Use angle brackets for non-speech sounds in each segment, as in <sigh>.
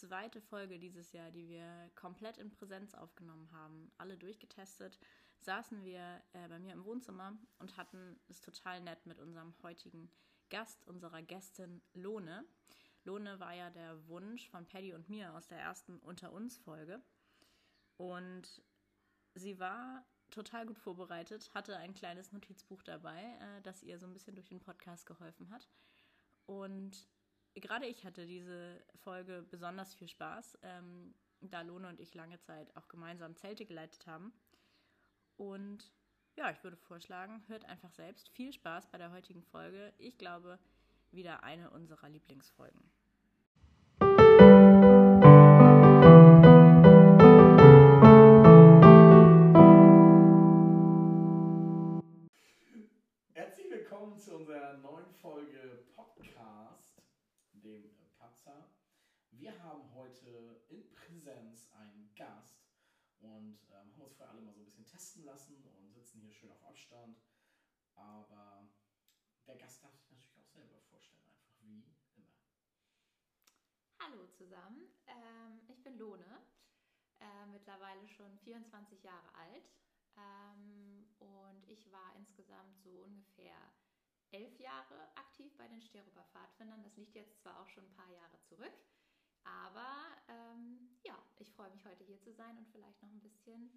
zweite Folge dieses Jahr, die wir komplett in Präsenz aufgenommen haben. Alle durchgetestet, saßen wir äh, bei mir im Wohnzimmer und hatten es total nett mit unserem heutigen Gast, unserer Gästin Lohne. Lohne war ja der Wunsch von Paddy und mir aus der ersten Unter uns Folge. Und sie war total gut vorbereitet, hatte ein kleines Notizbuch dabei, äh, das ihr so ein bisschen durch den Podcast geholfen hat. Und gerade ich hatte diese Folge besonders viel Spaß, ähm, da Lone und ich lange Zeit auch gemeinsam Zelte geleitet haben. Und ja, ich würde vorschlagen, hört einfach selbst. Viel Spaß bei der heutigen Folge. Ich glaube, wieder eine unserer Lieblingsfolgen. Und ähm, haben uns vorher alle mal so ein bisschen testen lassen und sitzen hier schön auf Abstand. Aber der Gast darf sich natürlich auch selber vorstellen, einfach wie immer. Hallo zusammen, ähm, ich bin Lone, äh, mittlerweile schon 24 Jahre alt ähm, und ich war insgesamt so ungefähr elf Jahre aktiv bei den Steroper Pfadfindern. Das liegt jetzt zwar auch schon ein paar Jahre zurück, aber ähm, ja, ich freue mich heute hier zu sein und vielleicht noch ein bisschen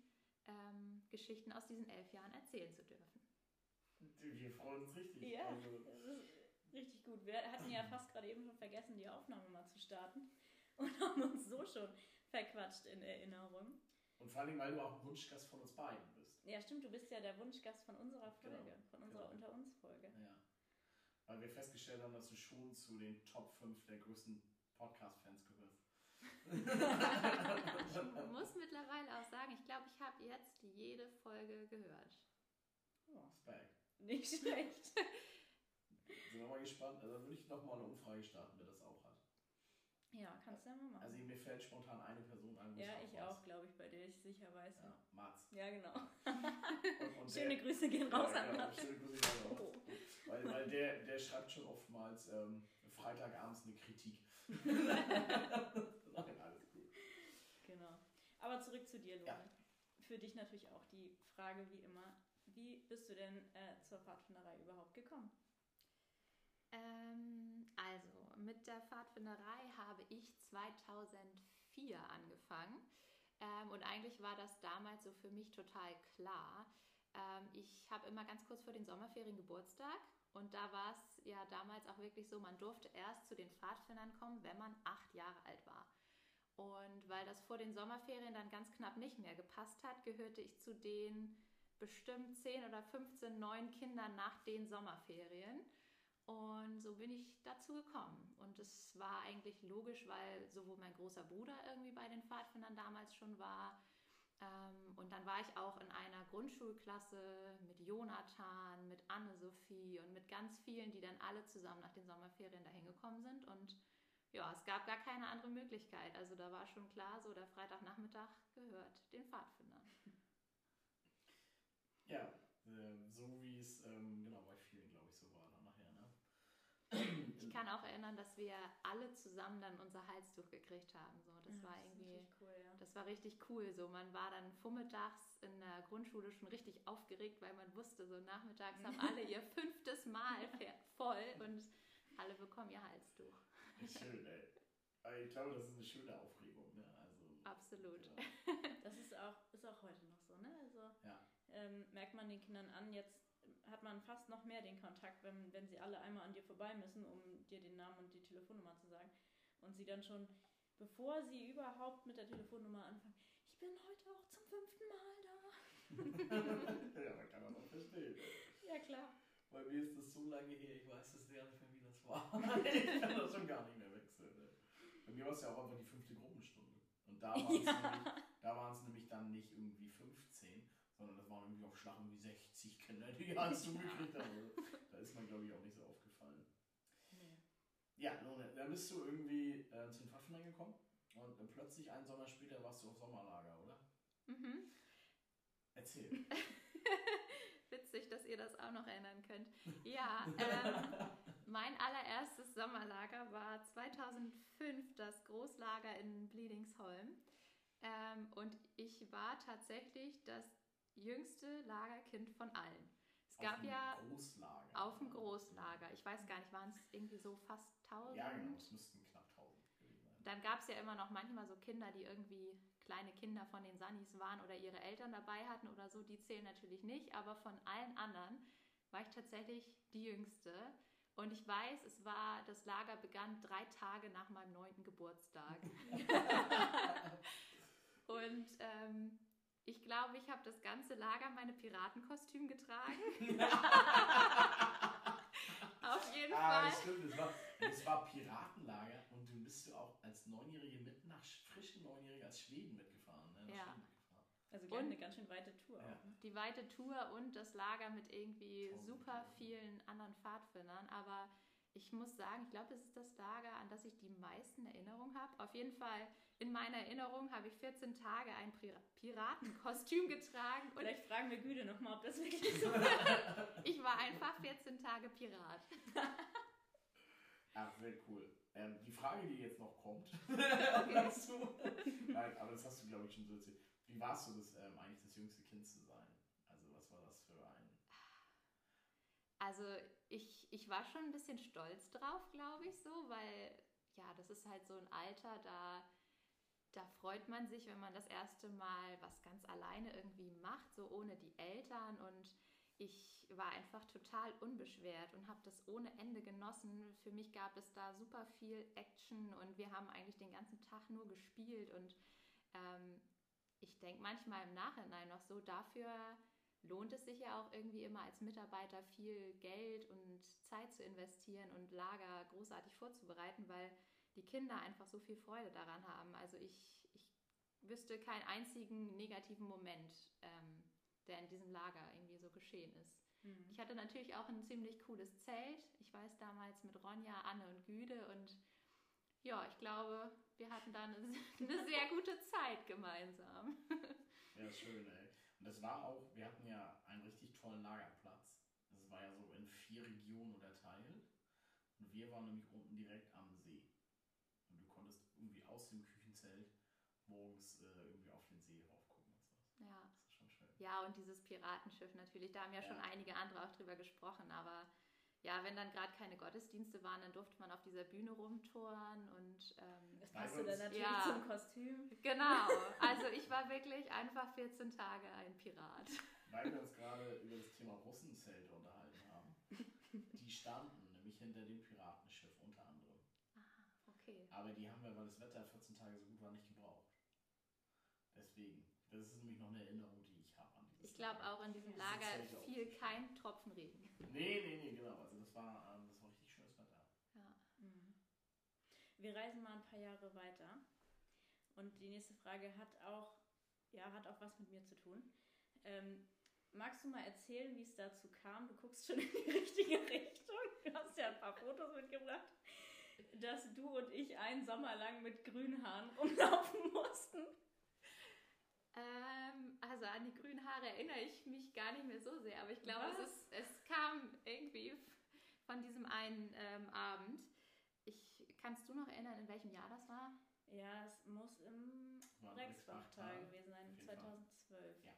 ähm, Geschichten aus diesen elf Jahren erzählen zu dürfen. Wir freuen uns richtig. Ja, Also, das ist richtig gut. Wir hatten ja fast gerade eben schon vergessen, die Aufnahme mal zu starten und <laughs> haben uns so schon verquatscht in Erinnerung. und vor allem, weil du auch ein Wunschgast von uns beiden bist. Ja, stimmt, du bist ja der Wunschgast von unserer Folge, Genau, von unserer genau. Unter uns Folge. Ja. Weil wir festgestellt haben, dass du schon zu den Top 5 der größten Podcast-Fans gehörst. Ich muss mittlerweile auch sagen, ich glaube, ich habe jetzt jede Folge gehört. Oh, back. Nicht schlecht. Sind wir mal gespannt. Also würde ich nochmal eine Umfrage starten, wer das auch hat. Ja, kannst du ja mal machen. Also mir fällt spontan eine Person ein. wo ja, ich weiß. auch, glaube ich, bei der ich sicher weiß. Ja, Mats. Ja, genau. Und, und <laughs> Schöne der, Grüße gehen raus ja, an genau, schöne Grüße gehen raus. Oh. Weil, weil der, der schreibt schon oftmals ähm, Freitagabends eine Kritik. Nein, alles gut. Genau. Aber zurück zu dir, Lone. Ja. Für dich natürlich auch die Frage wie immer, wie bist du denn äh, zur Pfadfinderei überhaupt gekommen? Ähm, also, mit der Pfadfinderei habe ich 2004 angefangen. Ähm, und eigentlich war das damals so für mich total klar. Ähm, ich habe immer ganz kurz vor den Sommerferien Geburtstag. Und da war es ja damals auch wirklich so, man durfte erst zu den Pfadfindern kommen, wenn man acht Jahre alt war. Und weil das vor den Sommerferien dann ganz knapp nicht mehr gepasst hat, gehörte ich zu den bestimmt 10 oder 15 neuen Kindern nach den Sommerferien. Und so bin ich dazu gekommen. Und es war eigentlich logisch, weil sowohl mein großer Bruder irgendwie bei den Pfadfindern damals schon war. Ähm, und dann war ich auch in einer Grundschulklasse mit Jonathan, mit Anne-Sophie und mit ganz vielen, die dann alle zusammen nach den Sommerferien dahin gekommen sind. Und ja, es gab gar keine andere Möglichkeit. Also da war schon klar, so der Freitagnachmittag gehört den Pfadfindern. Ja, äh, so wie es ähm, genau bei vielen, glaube ich, so war dann nachher. Ne? Ich kann auch erinnern, dass wir alle zusammen dann unser Halstuch gekriegt haben. So, das war irgendwie, richtig cool, ja. das war richtig cool. So, man war dann vormittags in der Grundschule schon richtig aufgeregt, weil man wusste, so nachmittags haben alle ihr <laughs> fünftes Mal voll und alle bekommen ihr Halstuch. Schön, ey. Aber ich glaube, das ist eine schöne Aufregung. Ne? Also, Absolut. Genau. <laughs> Das ist auch, ist auch heute noch so, ne? Also Ja. ähm, merkt man den Kindern an, jetzt hat man fast noch mehr den Kontakt, wenn, wenn sie alle einmal an dir vorbei müssen, um dir den Namen und die Telefonnummer zu sagen. Und sie dann schon, bevor sie überhaupt mit der Telefonnummer anfangen, ich bin heute auch zum fünften Mal da. <laughs> ja, man kann das auch verstehen. Ja, klar. Bei mir ist das so lange her, ich weiß das gar nicht mehr, wie das war. <laughs> ich kann das schon gar nicht mehr wechseln. Ne? Bei mir war es ja auch einfach die fünfte Gruppenstunde. Und da <laughs> waren es Ja. nämlich, da nämlich dann nicht irgendwie 15, sondern das waren irgendwie auf Schlag irgendwie 60 Kinder, die <laughs> alles zugekriegt haben. Also, Da ist man, glaube ich, auch nicht so aufgefallen. Nee. Ja, nun, dann bist du irgendwie äh, zu den Pfadfindern gekommen und dann plötzlich einen Sommer später warst du auf Sommerlager, oder? Mhm. Erzähl. <laughs> Witzig, dass ihr das auch noch erinnern könnt. Ja, ähm, <laughs> mein allererstes Sommerlager war 2005 das Großlager in Bliedingsholm. Ähm, und ich war tatsächlich das jüngste Lagerkind von allen. Es Auf gab dem ja Großlager. auf dem Großlager, ich weiß gar nicht, waren es irgendwie so fast 1000? Ja, genau, es müssten knapp 1000 gewesen sein. Dann gab es ja immer noch manchmal so Kinder, die irgendwie kleine Kinder von den Sunnis waren oder ihre Eltern dabei hatten oder so. Die zählen natürlich nicht, aber von allen anderen war ich tatsächlich die Jüngste. Und ich weiß, es war, das Lager begann drei Tage nach meinem neunten Geburtstag. <laughs> <laughs> Und ähm, ich glaube, ich habe das ganze Lager meine Piratenkostüm getragen. <laughs> Auf jeden Ah, Fall. das stimmt, es war, war Piratenlager und du bist du auch als Neunjährige mit nach frischen Neunjährige als Schweden mitgefahren. Ne? Ja. Schweden mitgefahren. Also Und- gerne eine ganz schön weite Tour Ja. auch. Ne? die weite Tour und das Lager mit irgendwie Tausend super Kilometer. vielen anderen Pfadfindern. Aber ich muss sagen, ich glaube, es ist das Lager, an das ich die meisten Erinnerungen habe. Auf jeden Fall in meiner Erinnerung habe ich 14 Tage ein Pira- Piratenkostüm getragen und Vielleicht fragen wir Güde nochmal, ob das wirklich so <laughs> ich war einfach 14 Tage Pirat. <laughs> Ach, sehr cool. Ähm, die Frage, die jetzt noch kommt, <laughs> dazu, Nein, aber das hast du, glaube ich, schon so erzählt. Wie warst du das, ähm, eigentlich das jüngste Kind zu sein? Also, was war das für ein. Also ich, ich war schon ein bisschen stolz drauf, glaube ich, so, weil ja, das ist halt so ein Alter, da, da freut man sich, wenn man das erste Mal was ganz alleine irgendwie macht, so ohne die Eltern. Und ich war einfach total unbeschwert und habe das ohne Ende genossen. Für mich gab es da super viel Action und wir haben eigentlich den ganzen Tag nur gespielt. Und ähm, ich denke manchmal im Nachhinein noch so, dafür lohnt es sich ja auch irgendwie immer als Mitarbeiter viel Geld und Zeit zu investieren und Lager großartig vorzubereiten, weil die Kinder einfach so viel Freude daran haben. Also ich, ich wüsste keinen einzigen negativen Moment, ähm, der in diesem Lager irgendwie so geschehen ist. Mhm. Ich hatte natürlich auch ein ziemlich cooles Zelt. Ich weiß damals mit Ronja, Anne und Güde und ja, ich glaube, wir hatten da eine, <laughs> eine sehr gute Zeit gemeinsam. Ja, schön, ey. Und das war auch, wir hatten ja einen richtig tollen Lagerplatz. Das war ja so in vier Regionen unterteilt. Und wir waren nämlich unten direkt am See. Und du konntest irgendwie aus dem Küchenzelt morgens äh, irgendwie auf den See raufgucken und sowas. Ja. Das ist schon schön. Ja, und dieses Piratenschiff natürlich, da haben ja, schon Ja. einige andere auch drüber gesprochen, aber ja, wenn dann gerade keine Gottesdienste waren, dann durfte man auf dieser Bühne rumtouren und ähm, Das passte dann natürlich Ja. zum Kostüm. genau, <laughs> also ich war wirklich einfach 14 Tage ein Pirat. Weil wir uns gerade über das Thema Russenzelte unterhalten haben. Die standen nämlich hinter dem Piratenschiff unter anderem. Okay. Aber die haben wir, weil das Wetter 14 Tage so gut war, nicht gebraucht. Deswegen. Das ist nämlich noch eine Erinnerung, die ich habe an glaube auch in diesem. Lager fiel kein Tropfen Regen. Nee, nee, nee, genau. Also das war, ähm, das war richtig schönes Wetter. Ja. Mhm. Wir reisen mal ein paar Jahre weiter. Und die nächste Frage hat auch, ja, hat auch was mit mir zu tun. Ähm, magst du mal erzählen, wie es dazu kam? Du guckst schon <laughs> in die richtige Richtung. Du hast ja ein paar Fotos mitgebracht, dass du und ich einen Sommer lang mit grünen Haaren rumlaufen mussten. Ähm, also an die grünen Haare erinnere ich mich gar nicht mehr so sehr, aber ich glaube, es, ist, es kam irgendwie von diesem einen ähm, Abend. Ich, kannst du noch erinnern, in welchem Jahr das war? Ja, es muss im Rexbachtal gewesen sein, Auf jeden Fall. 2012. Ja.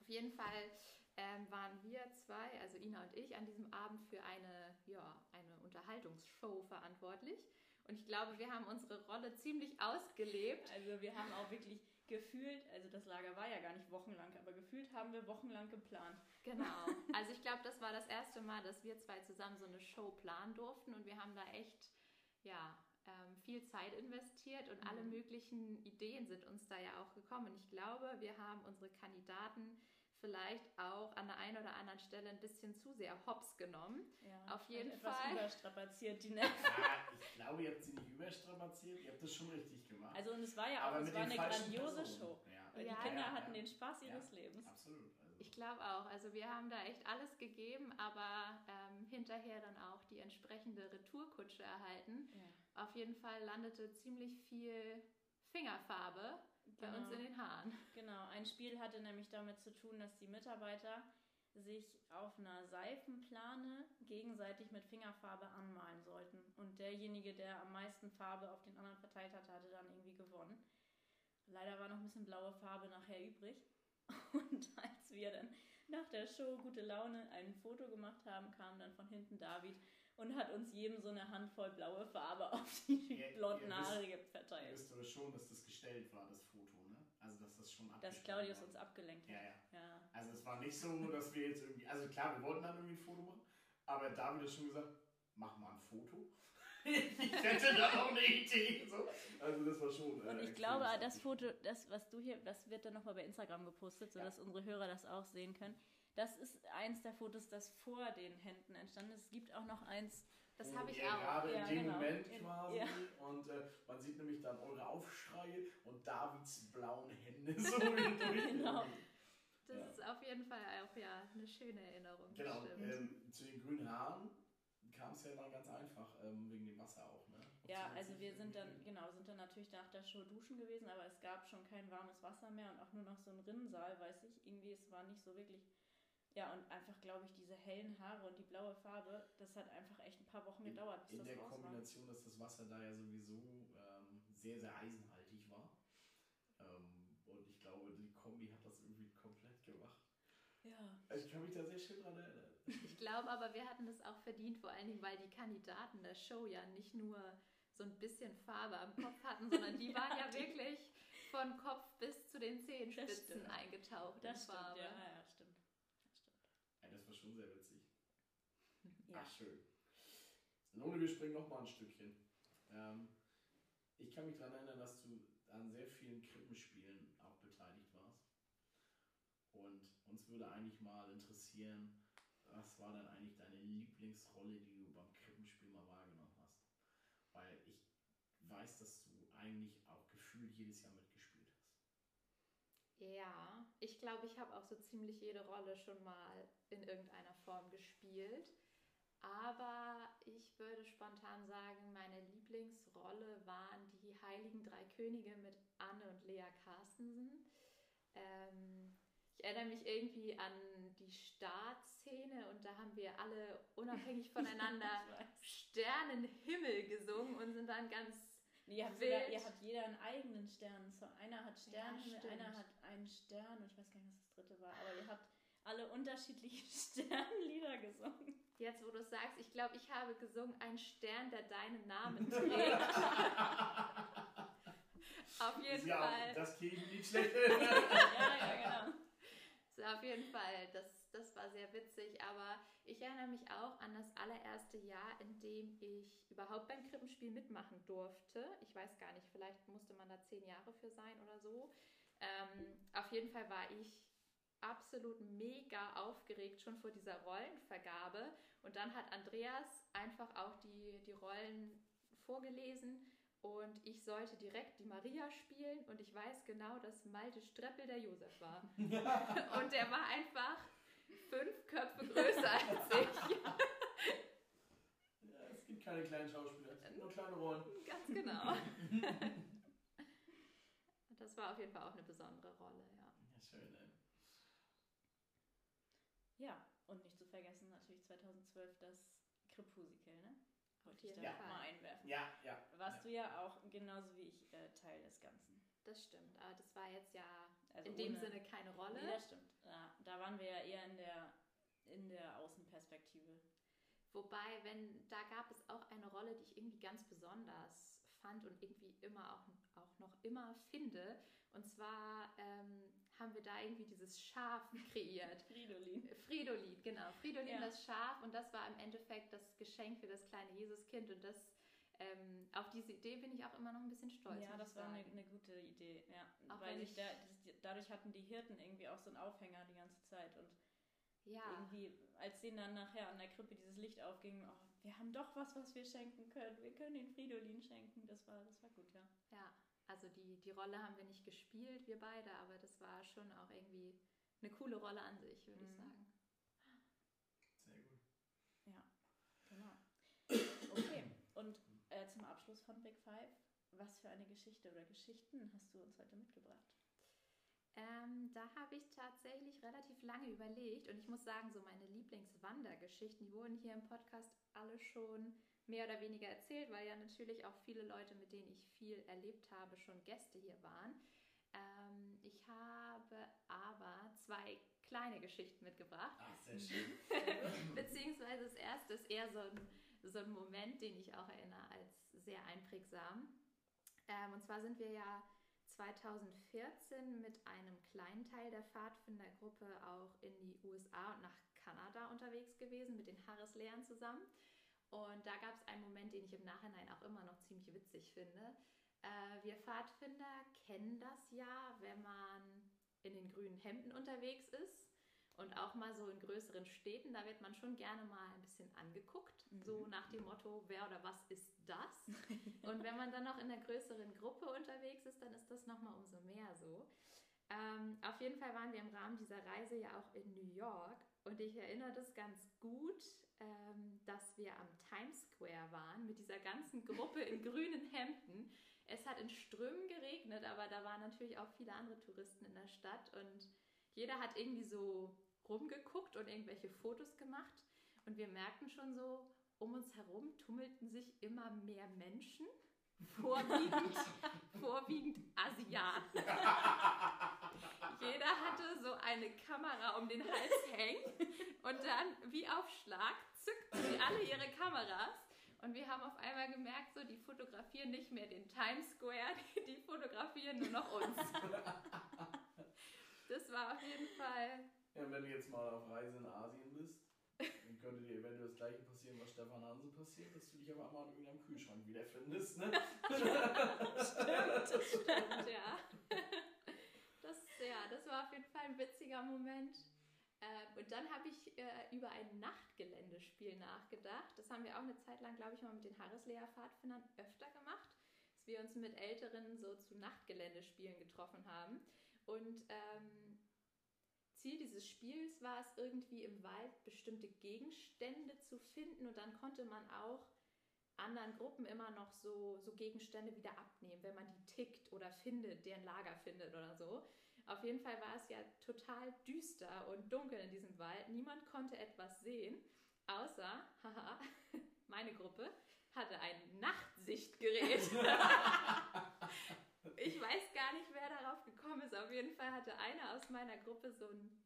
Auf jeden Fall ähm, waren wir zwei, also Ina und ich, an diesem Abend für eine, ja, eine Unterhaltungsshow verantwortlich. Und ich glaube, wir haben unsere Rolle ziemlich ausgelebt. Also wir haben auch wirklich gefühlt, also das Lager war ja gar nicht wochenlang, aber gefühlt haben wir wochenlang geplant. Genau. Also ich glaube, das war das erste Mal, dass wir zwei zusammen so eine Show planen durften und wir haben da echt, ja, ähm, viel Zeit investiert und alle Mhm. möglichen Ideen sind uns da ja auch gekommen. Und ich glaube, wir haben unsere Kandidaten vielleicht auch an der einen oder anderen Stelle ein bisschen zu sehr hops genommen. Ja, Auf jeden etwas Fall. überstrapaziert die Nerven. Ja, ich glaube, ihr habt sie nicht überstrapaziert. Ihr habt das schon richtig gemacht. Also und es war ja auch, Aber es mit war den eine falschen grandiose Personen. Show. Ja. Weil Ja, die Kinder ja, hatten ja. den Spaß Ja. ihres Lebens. Absolut. Also, Ich glaube auch. Also wir haben da echt alles gegeben, aber ähm, hinterher dann auch die entsprechende Retourkutsche erhalten. Ja. Auf jeden Fall landete ziemlich viel Fingerfarbe bei uns in den Haaren. Genau, ein Spiel hatte nämlich damit zu tun, dass die Mitarbeiter sich auf einer Seifenplane gegenseitig mit Fingerfarbe anmalen sollten. Und derjenige, der am meisten Farbe auf den anderen verteilt hatte, hatte dann irgendwie gewonnen. Leider war noch ein bisschen blaue Farbe nachher übrig. <laughs> Und als wir dann nach der Show gute Laune ein Foto gemacht haben, kam dann von hinten David und hat uns jedem so eine Handvoll blaue Farbe auf die Ihr- blonden ihr Haare Ihr verteilt. wisst aber schon, dass das gestellt war, das Foto, ne? Also, dass das schon Dass abgestimmt Claudius war. uns abgelenkt Ja, hat. ja. Ja. Also, es war nicht so, dass wir jetzt irgendwie. Also, klar, wir wollten dann irgendwie ein Foto machen, aber David hat schon gesagt: mach mal ein Foto. <laughs> ich hätte da auch eine Idee. So. Also, das war schon. äh, Und ich glaube, das. Foto, das, was du hier, das wird dann nochmal bei Instagram gepostet, sodass unsere Hörer das auch sehen können. Das ist eins der Fotos, das vor den Händen entstanden ist. Es gibt auch noch eins, Das habe ich auch. Gerade Ja, in dem genau. Moment quasi. ja. Und äh, man sieht nämlich dann eure Aufschreie und Davids blauen Hände <laughs> so durch. <laughs> Genau. Das Ja. ist auf jeden Fall auch ja eine schöne Erinnerung. Genau, ähm, zu den grünen Haaren kam es ja mal ganz einfach, ähm, wegen dem Wasser auch, ne? Ja, also wir sind dann, genau, sind dann natürlich nach der Show duschen gewesen, aber es gab schon kein warmes Wasser mehr und auch nur noch so ein Rinnensaal, weiß ich. Irgendwie, es war nicht so wirklich. Ja, und einfach, glaube ich, diese hellen Haare und die blaue Farbe, das hat einfach echt ein paar Wochen In- gedauert, bis In das der raus war. Kombination, dass das Wasser da ja sowieso ähm, sehr, sehr eisenhaltig war. Ähm, und ich glaube, die Kombi hat das irgendwie komplett gemacht. Ja. Also ich kann mich da sehr schön dran erinnern. Ich glaube aber, wir hatten das auch verdient, vor allen Dingen, weil die Kandidaten der Show ja nicht nur so ein bisschen Farbe am Kopf hatten, sondern die <laughs> waren ja wirklich von Kopf bis zu den Zehenspitzen stimmt. eingetaucht Das in stimmt, Farbe. ja, ja, stimmt. Das stimmt. Ja, das war schon sehr witzig. Ja. Ach, schön. Lone, wir springen noch mal ein Stückchen. Ähm, ich kann mich daran erinnern, dass du an sehr vielen Krippenspielen auch beteiligt warst. Und uns würde eigentlich mal interessieren, was war denn eigentlich deine Lieblingsrolle, die du beim Krippenspiel mal wahrgenommen hast? Weil ich weiß, dass du eigentlich auch gefühlt jedes Jahr hast. Ja, ich glaube, ich habe auch so ziemlich jede Rolle schon mal in irgendeiner Form gespielt. Aber ich würde spontan sagen, meine Lieblingsrolle waren die Heiligen Drei Könige mit Anne und Lea Carstensen. Ähm, ich erinnere mich irgendwie an die Startszene und da haben wir alle unabhängig <laughs> voneinander. Sternenhimmel gesungen und sind dann ganz Ihr habt, sogar, ihr habt jeder einen eigenen Stern. So, einer hat Sterne, stimmt. einer hat einen Stern und ich weiß gar nicht, was das dritte war. Aber ihr habt alle unterschiedliche <laughs> Sternlieder gesungen. Jetzt, wo du sagst, ich glaube, ich habe gesungen, ein Stern, der deinen Namen <laughs> trägt. <laughs> auf jeden ja, Fall. das Kirchenlied schlecht. ja, ja, genau. So, auf jeden Fall. Das, das war sehr witzig. Aber ich erinnere mich auch an das allererste Jahr, in dem ich überhaupt beim Krippenspiel mitmachen durfte. Ich weiß gar nicht, vielleicht musste man da zehn Jahre für sein oder so. Ähm, auf jeden Fall war ich absolut mega aufgeregt schon vor dieser Rollenvergabe. Und dann hat Andreas einfach auch die, die Rollen vorgelesen und ich sollte direkt die Maria spielen und ich weiß genau, dass Malte Streppel der Josef war. <laughs> und der war einfach fünf Köpfe größer als ich. Ja, es gibt keine kleinen Schauspieler, es gibt nur kleine Rollen. Ganz genau. Das war auf jeden Fall auch eine besondere Rolle, ja. Ja, schön, ey. Ja, und nicht zu vergessen natürlich 2012 das Kripusical, ne? Wollte ich da Fall. mal einwerfen. Ja, ja. Warst du ja auch genauso wie ich äh, Teil des Ganzen. Das stimmt. Aber das war jetzt ja Also in dem Sinne keine Rolle. Nee, das stimmt. Da waren wir ja eher in der, in der Außenperspektive. Wobei, wenn, da gab es auch eine Rolle, die ich irgendwie ganz besonders fand und irgendwie immer auch, auch noch immer finde. Und zwar ähm, haben wir da irgendwie dieses Schaf <laughs> kreiert. Fridolin. Fridolin, genau. Fridolin, Ja. das Schaf. Und das war im Endeffekt das Geschenk für das kleine Jesuskind. Und das, ähm, auf diese Idee bin ich auch immer noch ein bisschen stolz. Ja, das ich war eine, eine gute Idee, ja. Auch Weil ich ich- da, das, dadurch hatten die Hirten irgendwie auch so einen Aufhänger die ganze Zeit. Und Ja, irgendwie, als denen dann nachher an der Krippe dieses Licht aufging, oh, wir haben doch was, was wir schenken können. Wir können den Fridolin schenken. Das war, das war gut, ja. ja. Also die, die Rolle haben wir nicht gespielt, wir beide, aber das war schon auch irgendwie eine coole Rolle an sich, würde ich Mhm. sagen. Sehr gut. Ja, genau. Okay, und äh, zum Abschluss von Big Five, was für eine Geschichte oder Geschichten hast du uns heute mitgebracht? Ähm, da habe ich tatsächlich relativ lange überlegt und ich muss sagen, so meine Lieblingswandergeschichten, die wurden hier im Podcast alle schon mehr oder weniger erzählt, weil ja natürlich auch viele Leute, mit denen ich viel erlebt habe, schon Gäste hier waren. Ähm, ich habe aber zwei kleine Geschichten mitgebracht. Ach, sehr schön. <laughs> Beziehungsweise das erste ist eher so ein, so ein Moment, den ich auch erinnere als sehr einprägsam. Ähm, und zwar sind wir ja 2014 mit einem kleinen Teil der Pfadfindergruppe auch in die USA und nach Kanada unterwegs gewesen, mit den Harris-Lehrern zusammen. Und da gab es einen Moment, den ich im Nachhinein auch immer noch ziemlich witzig finde. Äh, wir Pfadfinder kennen das ja, wenn man in den grünen Hemden unterwegs ist und auch mal so in größeren Städten, da wird man schon gerne mal ein bisschen angeguckt, mhm. so nach dem Motto, wer oder was ist das? <laughs> und wenn man dann noch in einer größeren Gruppe unterwegs ist, dann ist das nochmal umso mehr so. Ähm, auf jeden Fall waren wir im Rahmen dieser Reise ja auch in New York und ich erinnere das ganz gut, ähm, dass wir am Times Square waren mit dieser ganzen Gruppe in <laughs> grünen Hemden. Es hat in Strömen geregnet, aber da waren natürlich auch viele andere Touristen in der Stadt und jeder hat irgendwie so rumgeguckt und irgendwelche Fotos gemacht. Und wir merkten schon so, um uns herum tummelten sich immer mehr Menschen, vorwiegend, <laughs> vorwiegend Asiaten. <laughs> Jeder hatte so eine Kamera um den Hals hängen und dann wie auf Schlag zückten sie alle ihre Kameras. Und wir haben auf einmal gemerkt, so die fotografieren nicht mehr den Times Square, <laughs> die fotografieren nur noch uns. Das war auf jeden Fall. Ja, wenn du jetzt mal auf Reise in Asien bist, dann könnte dir eventuell das gleiche passieren, was Stefan Hansen passiert, dass du dich auf einmal in irgendeinem Kühlschrank wiederfindest, ne? stimmt, das <laughs> stimmt, ja. Das, ja, das war auf jeden Fall ein witziger Moment. Äh, und dann habe ich äh, über ein Nachtgeländespiel nachgedacht. Das haben wir auch eine Zeit lang, glaube ich, mal mit den Harrislea-Pfadfindern öfter gemacht, dass wir uns mit Älteren so zu Nachtgeländespielen getroffen haben. Und ähm, Ziel dieses Spiels war es irgendwie im Wald bestimmte Gegenstände zu finden und dann konnte man auch anderen Gruppen immer noch so, so Gegenstände wieder abnehmen, wenn man die tickt oder findet, deren Lager findet oder so. Auf jeden Fall war es ja total düster und dunkel in diesem Wald. Niemand konnte etwas sehen, außer, <laughs> haha, meine Gruppe hatte ein Nachtsichtgerät. <laughs> ich weiß gar nicht, ist. Auf jeden Fall hatte einer aus meiner Gruppe so ein,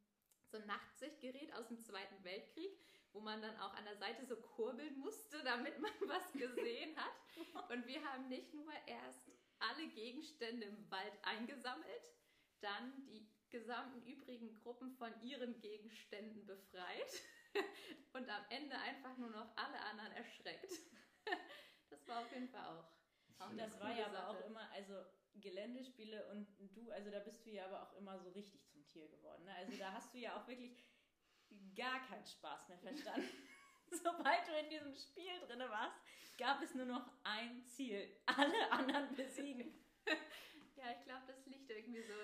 so ein Nachtsichtgerät aus dem Zweiten Weltkrieg, wo man dann auch an der Seite so kurbeln musste, damit man <laughs> was gesehen hat. Und wir haben nicht nur erst alle Gegenstände im Wald eingesammelt, dann die gesamten übrigen Gruppen von ihren Gegenständen befreit <laughs> und am Ende einfach nur noch alle anderen erschreckt. <laughs> Das war auf jeden Fall auch. Auch das war ja aber auch immer, also Geländespiele und du, also da bist du ja aber auch immer so richtig zum Tier geworden. Ne? Also da hast du ja auch wirklich gar keinen Spaß mehr verstanden. <laughs> <laughs> Sobald du in diesem Spiel drin warst, gab es nur noch ein Ziel: alle anderen besiegen. <laughs> ja, ich glaube, das liegt irgendwie so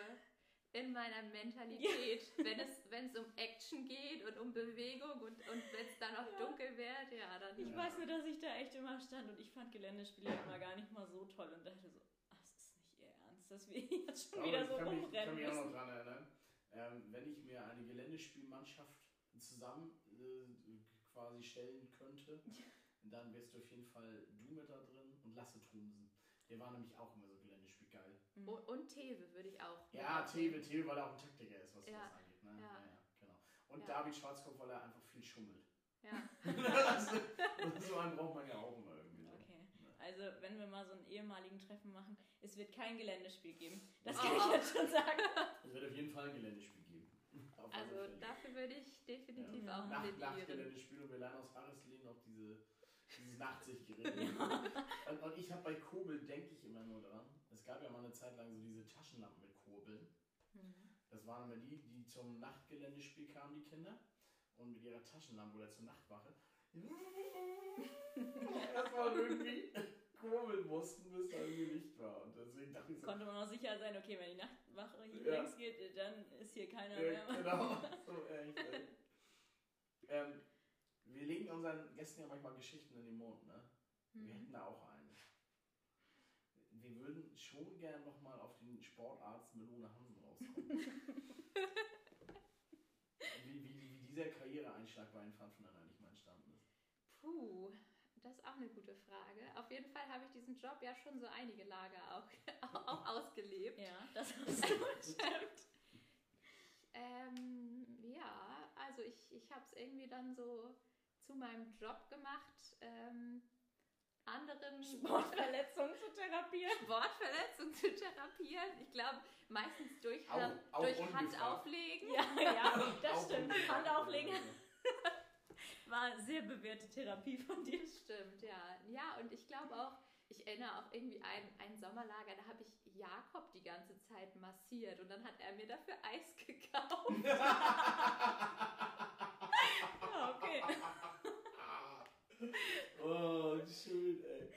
in meiner Mentalität. Ja. Wenn, es, wenn es um Action geht und um Bewegung und, und wenn es dann auch ja. dunkel wird, ja, dann. Ich weiß nur, dass ich da echt immer stand und ich fand Geländespiele immer gar nicht mal so toll und dachte so, dass wir <laughs> jetzt schon wieder so rumrennen Ich kann mich auch noch daran erinnern, ähm, wenn ich mir eine Geländespielmannschaft zusammen äh, quasi stellen könnte, <laughs> dann wärst du auf jeden Fall du mit da drin und Lasse Thunsen. Der war nämlich auch immer so Geländespiel geil. Mhm. Und, und Tewe würde ich auch. Ja, Tewe, Tewe, weil er auch ein Taktiker ist, was ja. das angeht. Ne? Ja. Ja, ja, genau. Und ja. David Schwarzkopf, weil er einfach viel schummelt. Ja. <laughs> so einen braucht man ja auch immer. Also, wenn wir mal so einen ehemaligen Treffen machen, es wird kein Geländespiel geben. Das kann oh. ich jetzt schon sagen. Es wird auf jeden Fall ein Geländespiel geben. Auf also dafür würde ich definitiv ja. auch Nach, nach Geländespiel und wir lernen aus Harrislehen noch diese, dieses Nachtsichtgerät. Ja. <laughs> Und, und, ich habe bei Kurbel, denke ich immer nur dran. Es gab ja mal eine Zeit lang so diese Taschenlampen mit Kurbeln. Mhm. Das waren immer die, die zum Nachtgeländespiel kamen, die Kinder. Und mit ihrer Taschenlampe oder zur Nachtwache. <laughs> das war irgendwie kurbeln mussten, bis da irgendwie Licht war. Und deswegen dachte ich so, Konnte man auch sicher sein, okay, wenn die Nachtwache hier ja. längs geht, dann ist hier keiner ja, mehr. Genau, <laughs> so echt. ähm, wir legen unseren Gästen ja manchmal Geschichten in den Mund, ne? Mhm. Wir hätten da auch eine. Wir würden schon gerne nochmal auf den Sportarzt Melone Hansen rauskommen. <laughs> wie, wie, wie dieser Karriereeinschlag bei den Pfadfindern eigentlich mal entstanden ist. Puh, das ist auch eine gute Frage. Auf jeden Fall habe ich diesen Job ja schon so einige Lager auch, <laughs> auch ausgelebt. Ja, das <laughs> hast du stimmt. Ähm, ja, also ich, ich habe es irgendwie dann so zu meinem Job gemacht, ähm, anderen Sportverletzungen zu <laughs> therapieren. Sportverletzungen zu therapieren. Ich glaube, meistens durch, Auch- Hand, auch durch. Hand auflegen. Ja, ja, das Auch stimmt. Hand auflegen war sehr bewährte Therapie von dir. Das stimmt, ja. Ja, und ich glaube auch, ich erinnere auch irgendwie ein, ein Sommerlager, da habe ich Jakob die ganze Zeit massiert und dann hat er mir dafür Eis gekauft. <laughs> Ja, okay. <laughs> Oh, schön, ey.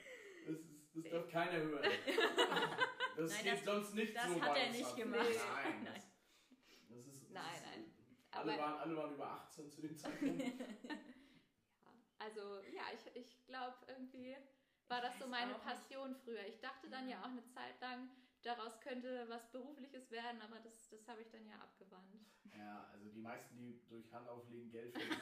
Das, ist, das darf keiner hören. <laughs> Das Nein, geht das- sonst nicht das so hat bei er nicht gemacht. Nein. Nein. Das, das ist, das Nein, ist, nein. Alle Aber- waren, alle waren über 18 zu dem Zeitpunkt. Also ja, ich, ich glaube irgendwie war Ich das so meine auch nicht. Passion früher. Ich dachte dann ja auch eine Zeit lang, daraus könnte was Berufliches werden, aber das, das habe ich dann ja abgewandt. Ja, also die meisten, die durch Handauflegen Geld <laughs> verdienen,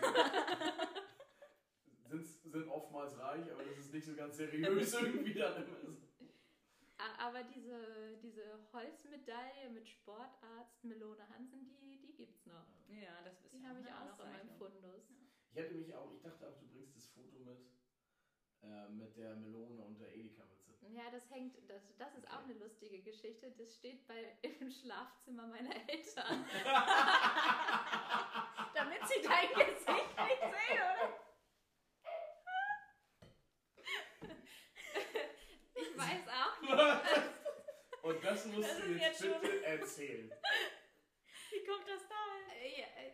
sind, sind oftmals reich, aber das ist nicht so ganz seriös <laughs> irgendwie dann immer. Aber diese, diese Holzmedaille mit Sportarzt Melone Hansen, die, die gibt's noch. Ja, das ist Die ja habe ich auch noch in meinem. Fundus. Ich hatte mich auch, ich dachte auch, du bringst das Foto mit, äh, mit der Melone und der Edeka-Mütze. Ja, das hängt, das, das ist auch Okay. eine lustige Geschichte. Das steht bei, im Schlafzimmer meiner Eltern. <laughs> Damit sie dein Gesicht nicht sehen, oder? Ich weiß auch nicht. <laughs> und das musst Das du jetzt, jetzt bitte erzählen. Wie kommt das da? Äh, ja, äh,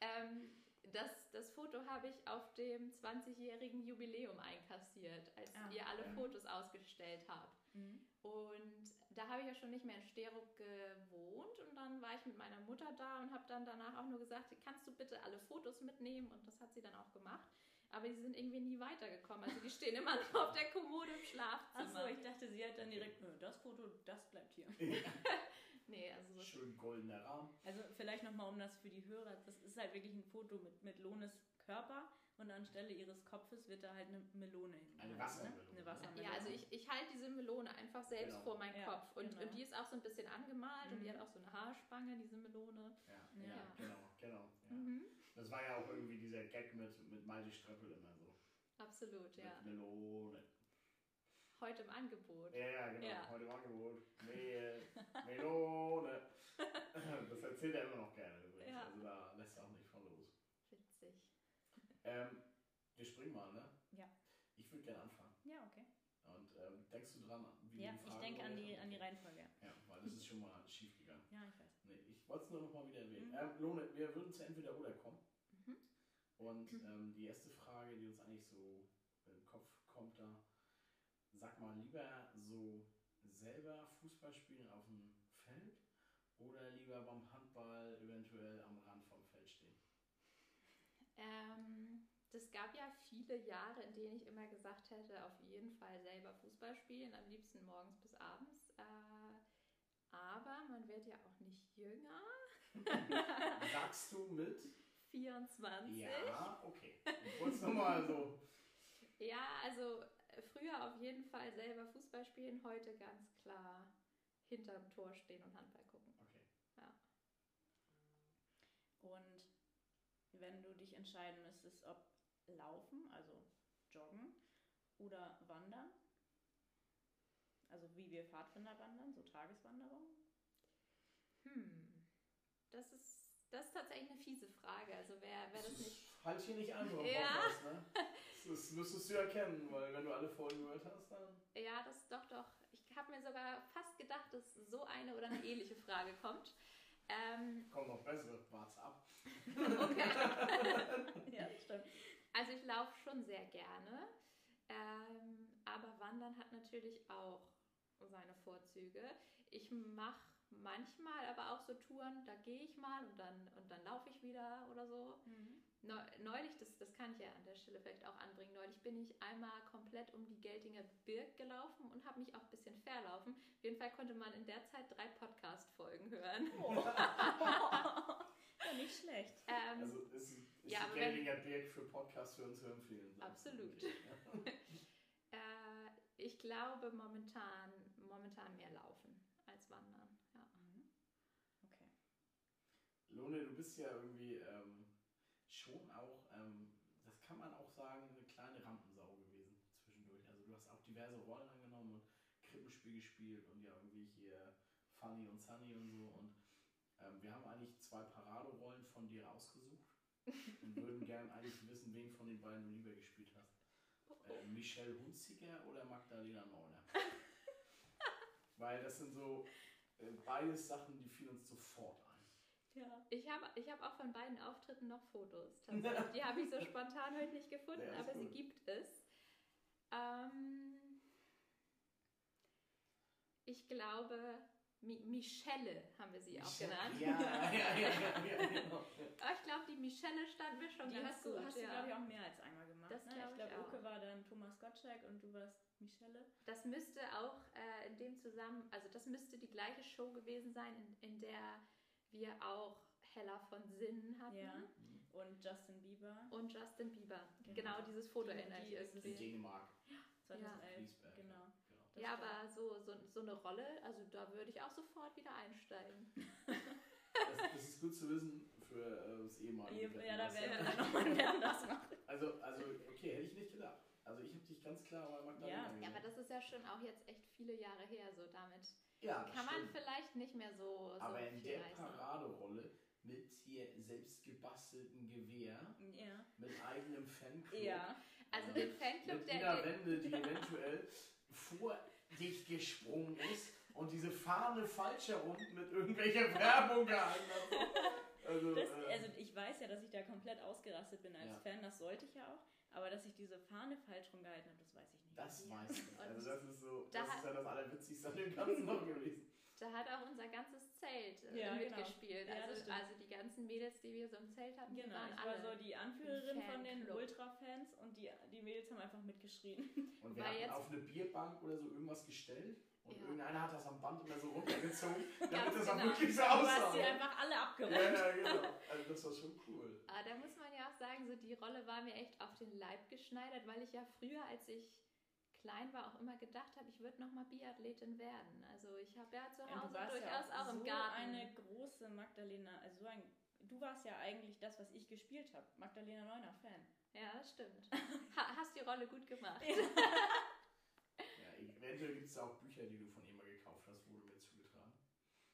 ähm, das, das Foto habe ich auf dem 20-jährigen Jubiläum einkassiert, als Ah, ihr alle ja. Fotos ausgestellt habt. Mhm. Und da habe ich ja schon nicht mehr in Sterup gewohnt und dann war ich mit meiner Mutter da und habe dann danach auch nur gesagt, kannst du bitte alle Fotos mitnehmen? Und das hat sie dann auch gemacht. Aber die sind irgendwie nie weitergekommen. Also die stehen immer <laughs> noch auf der Kommode im Schlafzimmer. Achso, ich dachte, sie hat dann direkt, nö, das Foto, das bleibt hier. <laughs> nee, also so Schön goldener Rahmen. Also vielleicht nochmal um das für die Hörer, das ist halt wirklich ein Foto mit, mit Lones Körper und anstelle ihres Kopfes wird da halt eine Melone hin. Eine Wassermelone. Eine Wassermelone. Ja, also ich, ich halte diese Melone einfach selbst Genau. vor meinen Ja, Kopf. Und, genau. und die ist auch so ein bisschen angemalt und die Mhm. hat auch so eine Haarspange, diese Melone. Ja, ja, Ja. genau, genau. Ja. Mhm. Das war ja auch irgendwie dieser Gag mit, mit Malte Ströppel immer so. Absolut, ja. Mit Melone. Heute im Angebot. Ja, ja, genau. Ja. Heute im Angebot. Mehl, Melone. <laughs> Das erzählt er immer noch gerne übrigens. Ja. Also da lässt er auch nicht von los. Witzig. Ähm, wir springen mal, ne? Ja. Ich würde gerne anfangen. Ja, okay. Und ähm, denkst du dran, wie Ja, die ich Fragen denke an die, an die Reihenfolge. Ja, weil das ist schon mal schief gegangen. Ja, ich weiß. Nee, ich wollte es nur noch mal wieder erwähnen. Mhm. Ähm, Lone, wir würden zu entweder oder kommen. Mhm. Und ähm, die erste Frage, die uns eigentlich so im Kopf kommt, da, sag mal, lieber so selber Fußball spielen auf dem Feld oder lieber beim Handball eventuell am Rand vom Feld stehen? Ähm, das gab ja viele Jahre, in denen ich immer gesagt hätte, auf jeden Fall selber Fußball spielen, am liebsten morgens bis abends. Äh, aber man wird ja auch nicht jünger. <laughs> Sagst du mit? 24. Ja, okay. Ich wollte es nochmal so. Ja, also äh, früher auf jeden Fall selber Fußball spielen, heute ganz klar hinterm Tor stehen und Handball gucken. Okay. Und wenn du dich entscheiden müsstest, ob laufen, also joggen oder wandern, also wie wir Pfadfinder wandern, so Tageswanderung, Hm, das ist, das ist tatsächlich eine fiese Frage. Also wer, wer das nicht Halt hier nicht an, beim Ja. Podcast, ne? Das müsstest du erkennen, weil wenn du alle Folgen gehört hast, dann. Ja, das doch, doch. Ich habe mir sogar fast gedacht, dass so eine oder eine ähnliche Frage kommt. Ähm, Kommt noch bessere, warte ab. <laughs> okay. <laughs> ja, stimmt. Also ich laufe schon sehr gerne. Ähm, aber Wandern hat natürlich auch seine Vorzüge. Ich mache manchmal aber auch so Touren, da gehe ich mal und dann, und dann laufe ich wieder oder so. neulich, das, das kann ich ja an der Stelle vielleicht auch anbringen, neulich bin ich einmal komplett um die Geltinger Birk gelaufen und habe mich auch ein bisschen verlaufen. Auf jeden Fall konnte man in der Zeit drei Podcast-Folgen hören. Oh. <laughs> <laughs> ja, nicht schlecht. Ähm, also ist, ist ja, Geltinger Birk für Podcast für uns zu empfehlen. Absolut. Okay. <laughs> <laughs> äh, ich glaube momentan, momentan mehr laufen als wandern. Ja. Mhm. Okay. Lone, du bist ja irgendwie... Ähm, schon auch, ähm, das kann man auch sagen, eine kleine Rampensau gewesen zwischendurch. Also du hast auch diverse Rollen angenommen und Krippenspiel gespielt und ja irgendwie hier Funny und Sunny und so. Und ähm, wir haben eigentlich zwei Paraderollen von dir ausgesucht und würden gern eigentlich wissen, wen von den beiden du lieber gespielt hast. Äh, Michelle Hunziger oder Magdalena Neuner? Weil das sind so äh, beides Sachen, die fielen uns sofort ein. Ja. Ich habe ich hab auch von beiden Auftritten noch Fotos. Die habe ich so spontan heute nicht gefunden, ja, aber cool. sie gibt es. Ähm, ich glaube, Mi Michelle haben wir sie Michelle. auch genannt. Ja, ja, ja, ja, <laughs> genau. ich glaube, die Michelle stand mir schon die ganz hast gut. Du, hast ja. du, glaube ich, auch mehr als einmal gemacht. Das ne? glaub ich glaube, Uke war dann Thomas Gottschalk und du warst Michelle. Das müsste auch äh, in dem Zusammen, also das müsste die gleiche Show gewesen sein, in, in der wir auch Hella von Sinnen hatten. Ja. Und Justin Bieber. Und Justin Bieber. Genau, genau dieses Foto erinnere ich irgendwie. In Dänemark. 2011, ja. genau. Ja, aber so, so, so eine Rolle, also da würde ich auch sofort wieder einsteigen. das, das, ist gut zu wissen für äh, das ehemalige. Ja, da werden wir nochmal das machen. Also, also, okay, hätte ich nicht gedacht. Also ich habe dich ganz klar bei Magdalena ja. ja, aber das ist ja schon auch jetzt echt viele Jahre her, so damit ja, kann man vielleicht nicht mehr so, so Aber in der. Paraderolle mit hier selbst gebasteltem Gewehr, ja. mit eigenem Fanclub. Ja. Also den Fanclub, mit der. Ina Wende, die <laughs> eventuell vor dich gesprungen ist und diese Fahne falsch herum mit irgendwelcher <laughs> Werbung gehalten hat. Also, das, äh, also ich weiß ja, dass ich da komplett ausgerastet bin als ja. Fan, das sollte ich ja auch. Aber dass ich diese Fahne falsch rumgehalten habe, das weiß ich nicht. Das weiß ich. Also das ist so, das ist ja das Allerwitzigste an dem Ganzen noch gewesen. Da hat auch unser ganzes Zelt äh, ja, genau. mitgespielt. Genau. Also, ja, also die ganzen Mädels, die wir so im Zelt hatten, genau, die waren ich alle. war so die Anführerin von den Ultra-Fans und die, die Mädels haben einfach mitgeschrien. Und wir Weil hatten auf eine Bierbank oder so irgendwas gestellt. Und ja. irgendeiner hat das am Band immer so runtergezogen, <laughs> damit das genau. auch wirklich so aussah. Du hast sie einfach alle abgeräumt. Ja, ja, genau. Also das war schon cool. Aber da muss man ja auch sagen, so die Rolle war mir echt auf den Leib geschneidert, weil ich ja früher, als ich klein war, auch immer gedacht habe, ich würde nochmal Biathletin werden. Also ich habe ja zu Hause ja, durchaus ja auch, auch, im so Garten. eine große Magdalena, also ein, du warst ja eigentlich das, was ich gespielt habe. Magdalena Neuner Fan. Ja, das stimmt. <laughs> ha, hast die Rolle gut gemacht. Ja. <laughs> ja eventuell gibt es auch Bücher, die du von ihr mal gekauft hast, wurde mir zugetragen.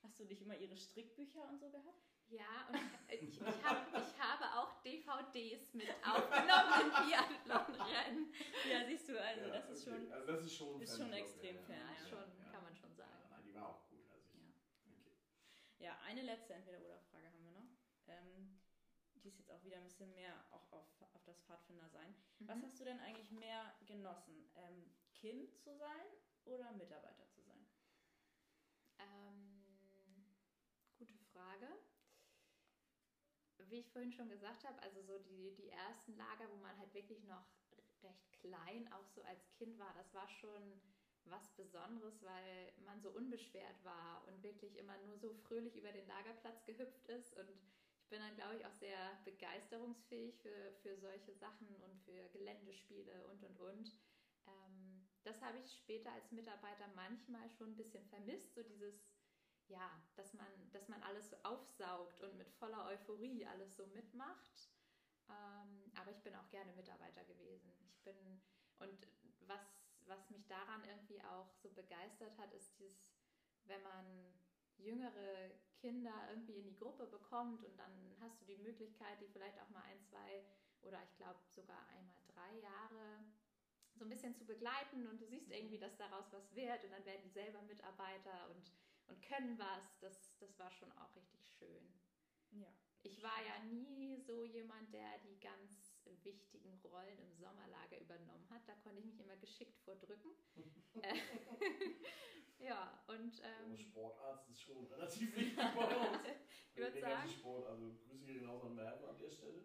Hast du nicht immer ihre Strickbücher und so gehabt? Ja, und ich, ich, hab, ich habe auch DVDs mit aufgenommen <laughs> in Biathlon-Rennen. Ja, siehst du, also ja, das ist okay. schon. Also das ist schon, ist schon extrem Fan. Ja, ja, schon, kann man schon sagen. nein, die war auch gut. Also ich, ja. Okay. ja, eine letzte Entweder-Oder-Frage haben wir noch. Ähm, die ist jetzt auch wieder ein bisschen mehr auch auf, auf das Pfadfinder sein. Mhm. Was hast du denn eigentlich mehr genossen? Ähm, kind zu sein oder Mitarbeiter zu sein? Ähm, gute Frage wie ich vorhin schon gesagt habe, also so die, die ersten Lager, wo man halt wirklich noch recht klein auch so als Kind war, das war schon was Besonderes, weil man so unbeschwert war und wirklich immer nur so fröhlich über den Lagerplatz gehüpft ist. Und ich bin dann, glaube ich, auch sehr begeisterungsfähig für, für solche Sachen und für Geländespiele und, und, und. Ähm, das habe ich später als Mitarbeiter manchmal schon ein bisschen vermisst, so dieses ja, dass man, dass man alles so aufsaugt und mit voller Euphorie alles so mitmacht. Ähm, aber ich bin auch gerne Mitarbeiter gewesen. Ich bin, und was, was mich daran irgendwie auch so begeistert hat, ist dieses, wenn man jüngere Kinder irgendwie in die Gruppe bekommt und dann hast du die Möglichkeit, die vielleicht auch mal ein, zwei oder ich glaube sogar einmal drei Jahre so ein bisschen zu begleiten und du siehst irgendwie, dass daraus was wird und dann werden die selber Mitarbeiter und und können was, das, das war schon auch richtig schön. Ja. Ich war ja nie so jemand, der die ganz wichtigen Rollen im Sommerlager übernommen hat. Da konnte ich mich immer geschickt vordrücken. <laughs> ja, und. Ähm, Sportarzt ist schon relativ wichtig bei uns. <laughs> ich würde sagen. Sport, also Grüße gehen raus an Merve an der Stelle.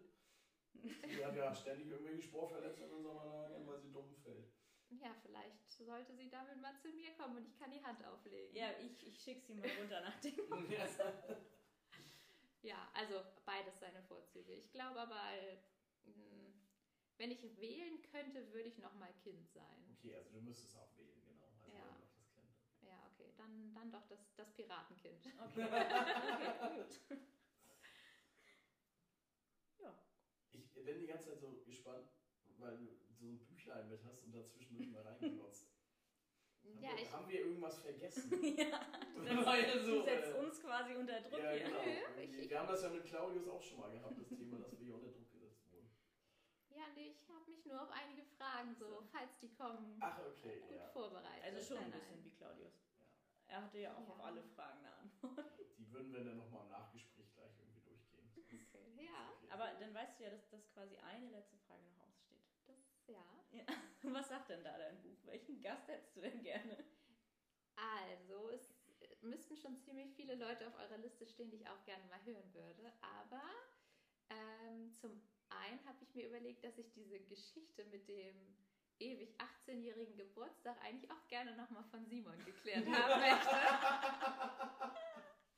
Die hat ja ständig irgendwelche Sportverletzungen in Sommerlagern, weil sie dumm fällt. Ja, vielleicht sollte sie damit mal zu mir kommen und ich kann die Hand auflegen. Ja, ich, ich schicke sie mal runter nach dem. <laughs> Ja, also beides seine Vorzüge. Ich glaube aber, mh, wenn ich wählen könnte, würde ich noch mal Kind sein. Okay, also du müsstest auch wählen, genau. Also Ja. noch das Kind. Ja, okay, dann, dann doch das, das Piratenkind. Okay, <laughs> okay gut. Ja. Ich bin die ganze Zeit so gespannt, weil Büchlein mit hast und dazwischen mal reingenutzt. <laughs> Ja, haben, wir, ich, haben wir irgendwas vergessen? <laughs> ja. <laughs> Das war ja Du so, setzt äh, uns quasi unter Druck ja, genau. Nö, ich- wir haben das ja mit Claudius auch schon mal gehabt, das Thema, dass wir hier unter Druck gesetzt wurden. ja, nee, ich habe mich nur auf einige Fragen, so, falls die kommen, Ach, okay, gut ja. vorbereitet. Also schon ein bisschen wie Claudius. Ja. Er hatte ja auch Ja. auf alle Fragen eine Antwort. Die würden wir dann nochmal im Nachgespräch gleich irgendwie durchgehen. Okay, ja, Okay. Aber dann weißt du ja, dass, dass quasi eine letzte Frage noch aussteht. das, ja. Ja. <laughs> Was sagt denn da dein Buch? Welchen Gast hättest du denn gerne? Also, es müssten schon ziemlich viele Leute auf eurer Liste stehen, die ich auch gerne mal hören würde. Aber ähm, zum einen habe ich mir überlegt, dass ich diese Geschichte mit dem ewig 18-jährigen Geburtstag eigentlich auch gerne nochmal von Simon geklärt <laughs> haben möchte.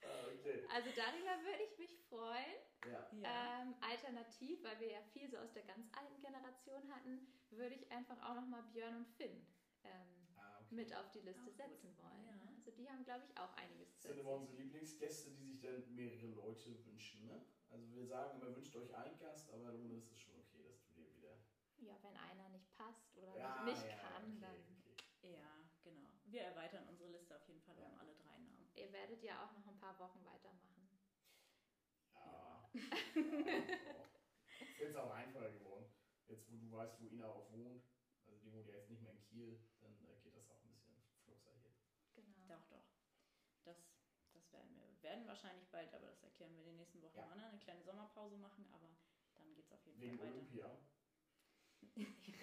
Ah, okay. Also darüber würde ich mich freuen. Ja. Ähm, alternativ, weil wir ja viel so aus der ganz alten Generation hatten, würde ich einfach auch nochmal Björn und Finn ähm, Ah, okay. mit auf die Liste Auch gut. setzen wollen. Ja. Also die haben, glaube ich, auch einiges Das zu sind immer unsere Lieblingsgäste, die sich dann mehrere Leute wünschen. Ne? Also wir sagen immer, wünscht euch einen Gast, aber dann ist es schon okay, dass du dir wieder... Ja, wenn einer nicht passt oder Ja, nicht ja, kann, okay, dann. okay. Ja, genau. Wir erweitern unsere Liste auf jeden Fall um alle drei Namen. Ihr werdet ja auch noch ein paar Wochen weitermachen. Ist <laughs> jetzt auch einfacher geworden. Jetzt, wo du weißt, wo Ina auch wohnt, also die wohnt ja jetzt nicht mehr in Kiel, dann äh, geht das auch ein bisschen fluxer hier. Genau. Doch, doch. Das, das werden wir. werden wahrscheinlich bald, aber das erklären wir in den nächsten Wochen Ja. mal, ne? eine kleine Sommerpause machen, aber dann geht es auf jeden Wegen Fall weiter. Olympia.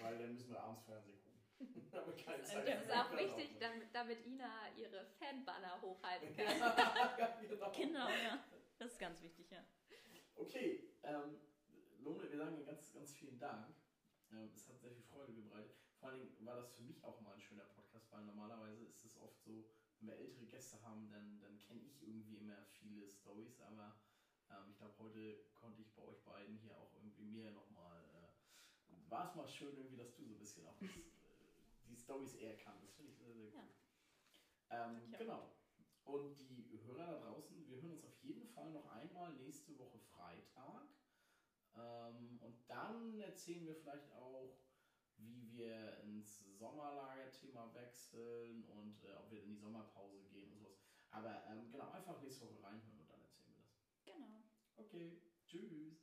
Weil dann müssen wir abends Fernsehen gucken. <laughs> <laughs> Keine Das ist Zeit. ein- Das für ist auch wichtig, damit, damit Ina ihre Fanbanner hochhalten kann. genau. Genau, ja. Das ist ganz wichtig, ja. Okay, ähm, Lone, wir sagen dir ganz, ganz vielen Dank. Ähm, es hat sehr viel Freude bereitet. Vor allen Dingen war das für mich auch mal ein schöner Podcast, weil normalerweise ist es oft so, wenn wir ältere Gäste haben, dann, dann kenne ich irgendwie immer viele Stories, aber ähm, ich glaube, heute konnte ich bei euch beiden hier auch irgendwie mehr nochmal. Äh, war es mal schön, irgendwie, dass du so ein bisschen auch das, <laughs> äh, die Stories eher kannst. Das finde ich sehr, sehr gut. Ja. Ähm, genau. Und die Hörer da draußen, wir hören uns auf jeden Fall noch einmal nächste Woche Freitag. Ähm, und dann erzählen wir vielleicht auch, wie wir ins Sommerlagerthema wechseln und äh, ob wir in die Sommerpause gehen und sowas. Aber ähm, genau, einfach nächste Woche reinhören und dann erzählen wir das. Genau. Okay, tschüss.